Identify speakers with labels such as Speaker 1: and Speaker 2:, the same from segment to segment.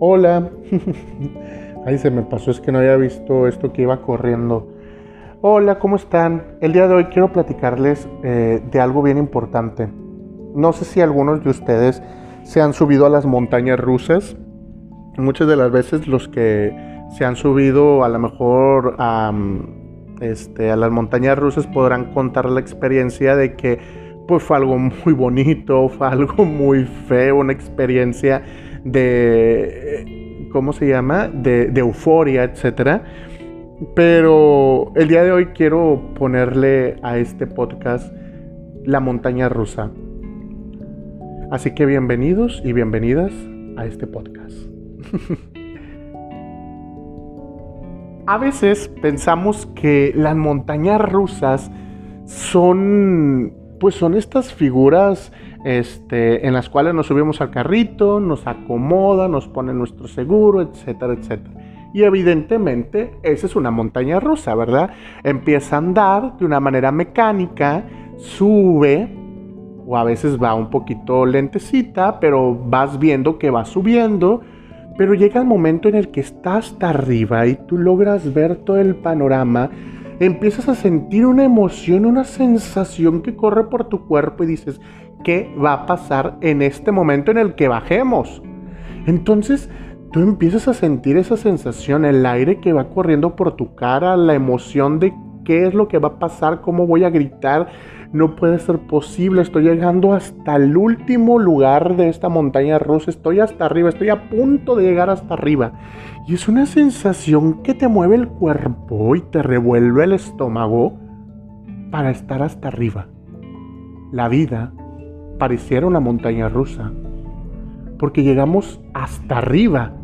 Speaker 1: Hola. Ahí se me pasó, es que no había visto esto que iba corriendo. Hola, ¿cómo están? El día de hoy quiero platicarles eh, de algo bien importante. No sé si algunos de ustedes se han subido a las montañas rusas. Muchas de las veces los que se han subido a lo mejor a, este, a las montañas rusas podrán contar la experiencia de que pues fue algo muy bonito, fue algo muy feo, una experiencia de, ¿cómo se llama? De, euforia, etc. Pero el día de hoy quiero ponerle a este podcast la montaña rusa. Así que bienvenidos y bienvenidas a este podcast. a veces pensamos que las montañas rusas son pues son estas figuras este, en las cuales nos subimos al carrito, nos acomoda, nos pone nuestro seguro, etcétera, etcétera. Y evidentemente esa es una montaña rusa, ¿verdad? Empieza a andar de una manera mecánica, sube, o a veces va un poquito lentecita, pero vas viendo que va subiendo, pero llega el momento en el que está hasta arriba y tú logras ver todo el panorama empiezas a sentir una emoción, una sensación que corre por tu cuerpo y dices, ¿qué va a pasar en este momento en el que bajemos? Entonces, tú empiezas a sentir esa sensación, el aire que va corriendo por tu cara, la emoción de qué es lo que va a pasar, cómo voy a gritar, no puede ser posible, estoy llegando hasta el último lugar de esta montaña rusa, estoy hasta arriba, estoy a punto de llegar hasta arriba. Y es una sensación que te mueve el cuerpo y te revuelve el estómago para estar hasta arriba. La vida pareciera una montaña rusa, porque llegamos hasta arriba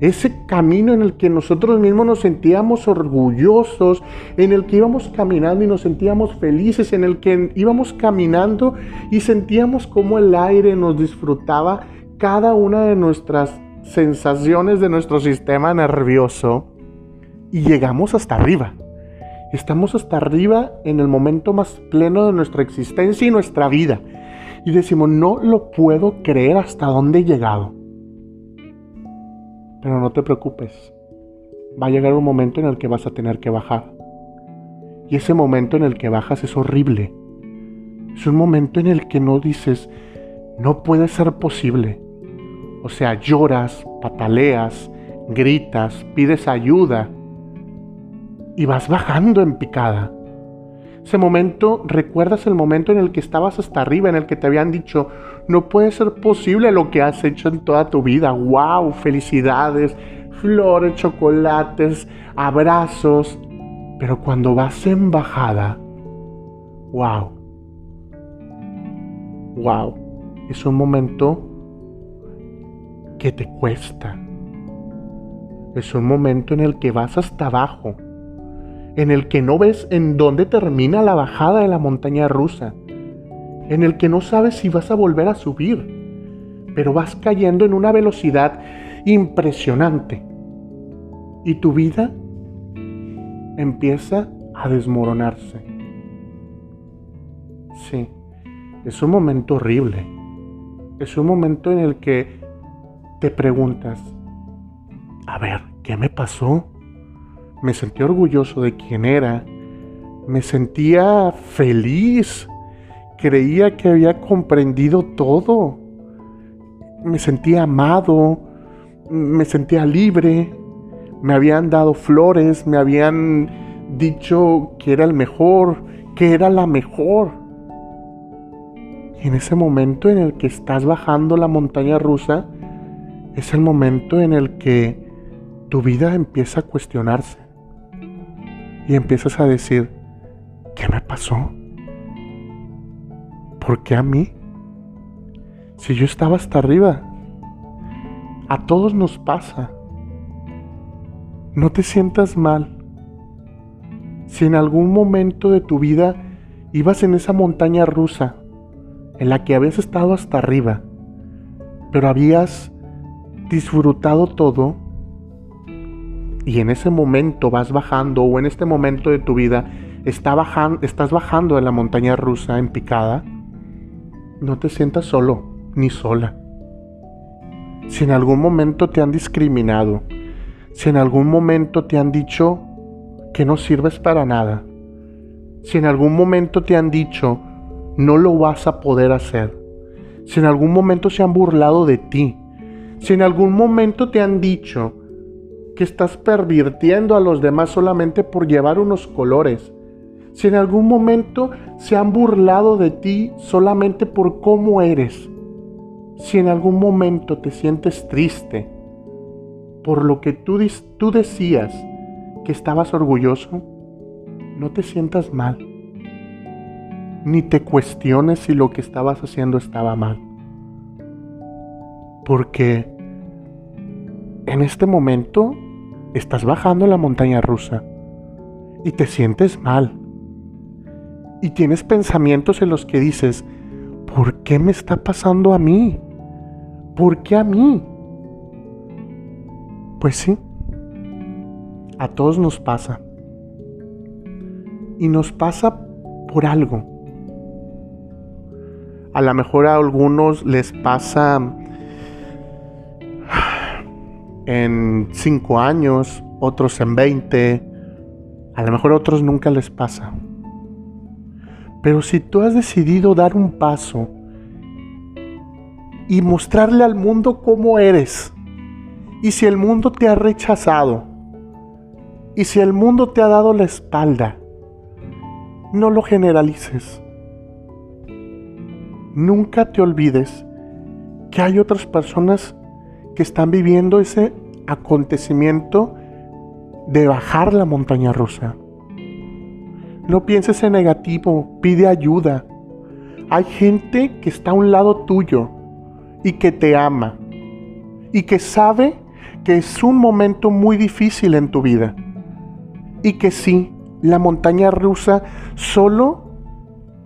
Speaker 1: ese camino en el que nosotros mismos nos sentíamos orgullosos, en el que íbamos caminando y nos sentíamos felices, en el que íbamos caminando y sentíamos cómo el aire nos disfrutaba cada una de nuestras sensaciones de nuestro sistema nervioso y llegamos hasta arriba. Estamos hasta arriba en el momento más pleno de nuestra existencia y nuestra vida. Y decimos, no lo puedo creer hasta dónde he llegado. Pero no te preocupes. Va a llegar un momento en el que vas a tener que bajar. Y ese momento en el que bajas es horrible. Es un momento en el que no dices, no puede ser posible. O sea, lloras, pataleas, gritas, pides ayuda y vas bajando en picada. Ese momento, recuerdas el momento en el que estabas hasta arriba, en el que te habían dicho, no puede ser posible lo que has hecho en toda tu vida. ¡Wow! Felicidades, flores, chocolates, abrazos. Pero cuando vas en bajada, ¡wow! ¡Wow! Es un momento que te cuesta. Es un momento en el que vas hasta abajo en el que no ves en dónde termina la bajada de la montaña rusa, en el que no sabes si vas a volver a subir, pero vas cayendo en una velocidad impresionante y tu vida empieza a desmoronarse. Sí, es un momento horrible. Es un momento en el que te preguntas, a ver, ¿qué me pasó? me sentí orgulloso de quién era, me sentía feliz, creía que había comprendido todo, me sentía amado, me sentía libre, me habían dado flores, me habían dicho que era el mejor, que era la mejor. Y en ese momento en el que estás bajando la montaña rusa, es el momento en el que tu vida empieza a cuestionarse y empiezas a decir, ¿qué me pasó? ¿Por qué a mí? Si yo estaba hasta arriba. A todos nos pasa. No te sientas mal. Si en algún momento de tu vida ibas en esa montaña rusa en la que habías estado hasta arriba, pero habías disfrutado todo, y en ese momento vas bajando o en este momento de tu vida está estás bajando de la montaña rusa en picada, no te sientas solo ni sola. si en algún momento te han discriminado, si en algún momento te han dicho que no sirves para nada, si en algún momento te han dicho no lo vas a poder hacer, si en algún momento se han burlado de ti, si en algún momento te han dicho que estás pervirtiendo a los demás solamente por llevar unos colores, si en algún momento se han burlado de ti solamente por cómo eres, si en algún momento te sientes triste por lo que tú, tú decías que estabas orgulloso, no te sientas mal, ni te cuestiones si lo que estabas haciendo estaba mal. Porque en este momento estás bajando la montaña rusa y te sientes mal. Y tienes pensamientos en los que dices, ¿por qué me está pasando a mí? ¿Por qué a mí? Pues sí, a todos nos pasa. Y nos pasa por algo. A lo mejor a algunos les pasa en cinco años, otros en 20, a lo mejor a otros nunca les pasa. Pero si tú has decidido dar un paso y mostrarle al mundo cómo eres, y si el mundo te ha rechazado, y si el mundo te ha dado la espalda, no lo generalices. Nunca te olvides que hay otras personas que están viviendo ese acontecimiento de bajar la montaña rusa. No pienses en negativo, pide ayuda. Hay gente que está a un lado tuyo y que te ama y que sabe que es un momento muy difícil en tu vida y que sí, la montaña rusa solo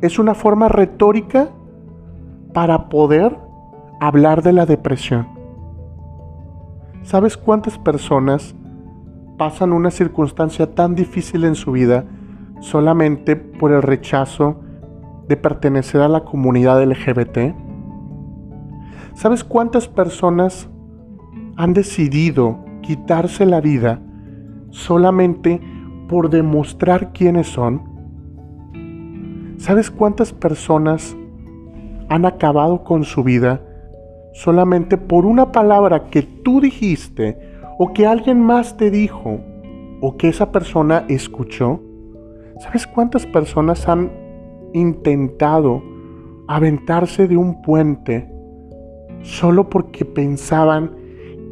Speaker 1: es una forma retórica para poder hablar de la depresión. ¿Sabes cuántas personas pasan una circunstancia tan difícil en su vida solamente por el rechazo de pertenecer a la comunidad LGBT? ¿Sabes cuántas personas han decidido quitarse la vida solamente por demostrar quiénes son? ¿Sabes cuántas personas han acabado con su vida solamente por una palabra que tú dijiste o que alguien más te dijo o que esa persona escuchó? ¿Sabes cuántas personas han intentado aventarse de un puente solo porque pensaban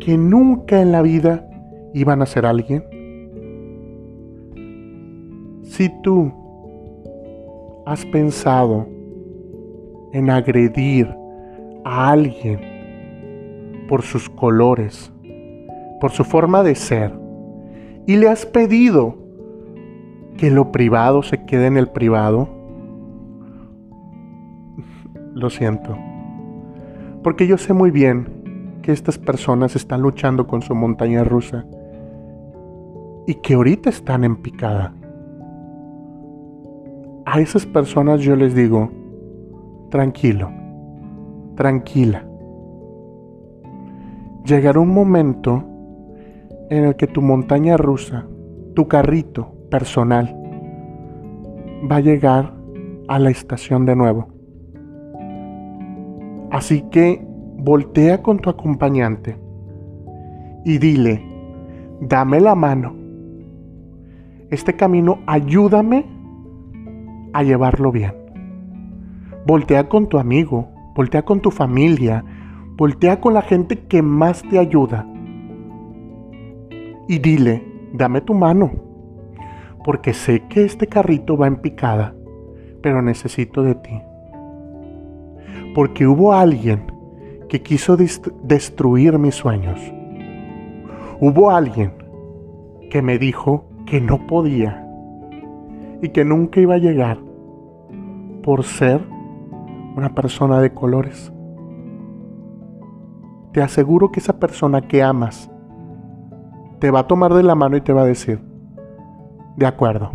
Speaker 1: que nunca en la vida iban a ser alguien? Si tú has pensado en agredir a alguien por sus colores, por su forma de ser, y le has pedido que lo privado se quede en el privado, lo siento. Porque yo sé muy bien que estas personas están luchando con su montaña rusa y que ahorita están en picada. A esas personas yo les digo, tranquilo, tranquila llegará un momento en el que tu montaña rusa, tu carrito personal, va a llegar a la estación de nuevo. Así que voltea con tu acompañante y dile, dame la mano. Este camino ayúdame a llevarlo bien. Voltea con tu amigo, voltea con tu familia, Voltea con la gente que más te ayuda y dile, dame tu mano, porque sé que este carrito va en picada, pero necesito de ti. Porque hubo alguien que quiso destruir mis sueños. Hubo alguien que me dijo que no podía y que nunca iba a llegar por ser una persona de colores te aseguro que esa persona que amas te va a tomar de la mano y te va a decir, de acuerdo,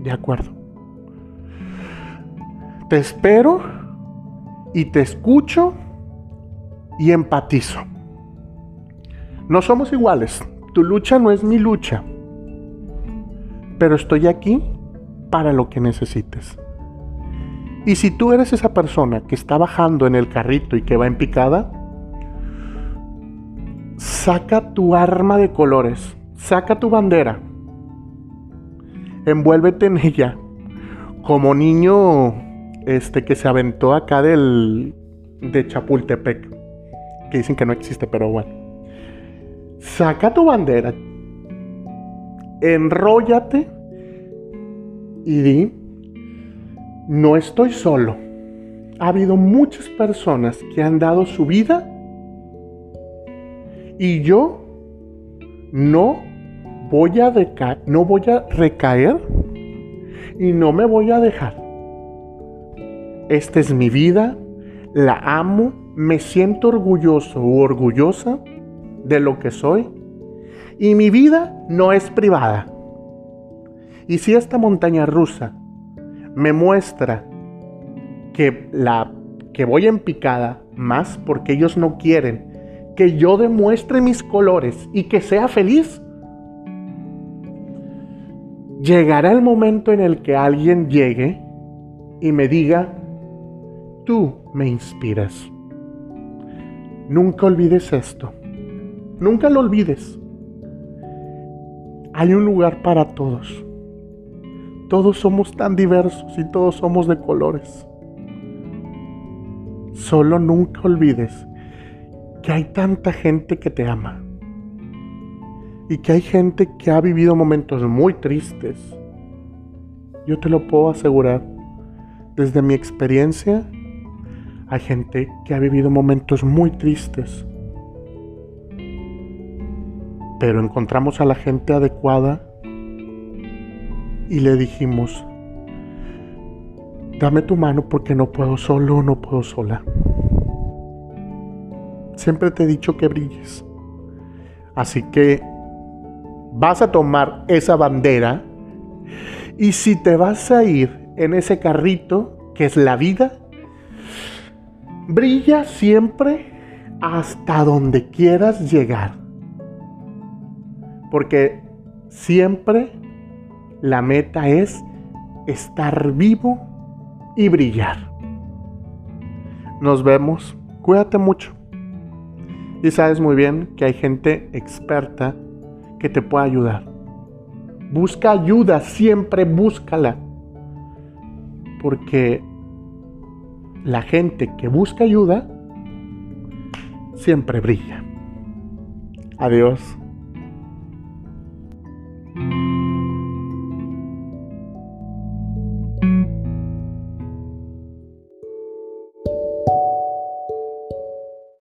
Speaker 1: de acuerdo. Te espero y te escucho y empatizo. No somos iguales. Tu lucha no es mi lucha. Pero estoy aquí para lo que necesites. Y si tú eres esa persona que está bajando en el carrito y que va en picada, saca tu arma de colores, saca tu bandera, envuélvete en ella, como niño este que se aventó acá del de Chapultepec, que dicen que no existe, pero bueno. Saca tu bandera, enróllate y di, no estoy solo. Ha habido muchas personas que han dado su vida y yo no voy a no voy a recaer y no me voy a dejar. Esta es mi vida, la amo, me siento orgulloso u orgullosa de lo que soy y mi vida no es privada. Y si esta montaña rusa me muestra que la que voy en picada más porque ellos no quieren que yo demuestre mis colores y que sea feliz, llegará el momento en el que alguien llegue y me diga, tú me inspiras. Nunca olvides esto. Nunca lo olvides. Hay un lugar para todos. Todos somos tan diversos y todos somos de colores. Solo nunca olvides que hay tanta gente que te ama y que hay gente que ha vivido momentos muy tristes. Yo te lo puedo asegurar. Desde mi experiencia, hay gente que ha vivido momentos muy tristes. Pero encontramos a la gente adecuada y le dijimos, dame tu mano porque no puedo solo, no puedo sola. Siempre te he dicho que brilles. Así que vas a tomar esa bandera y si te vas a ir en ese carrito que es la vida, brilla siempre hasta donde quieras llegar. Porque siempre la meta es estar vivo y brillar. Nos vemos. Cuídate mucho. Y sabes muy bien que hay gente experta que te pueda ayudar. Busca ayuda, siempre búscala. Porque la gente que busca ayuda siempre brilla. Adiós.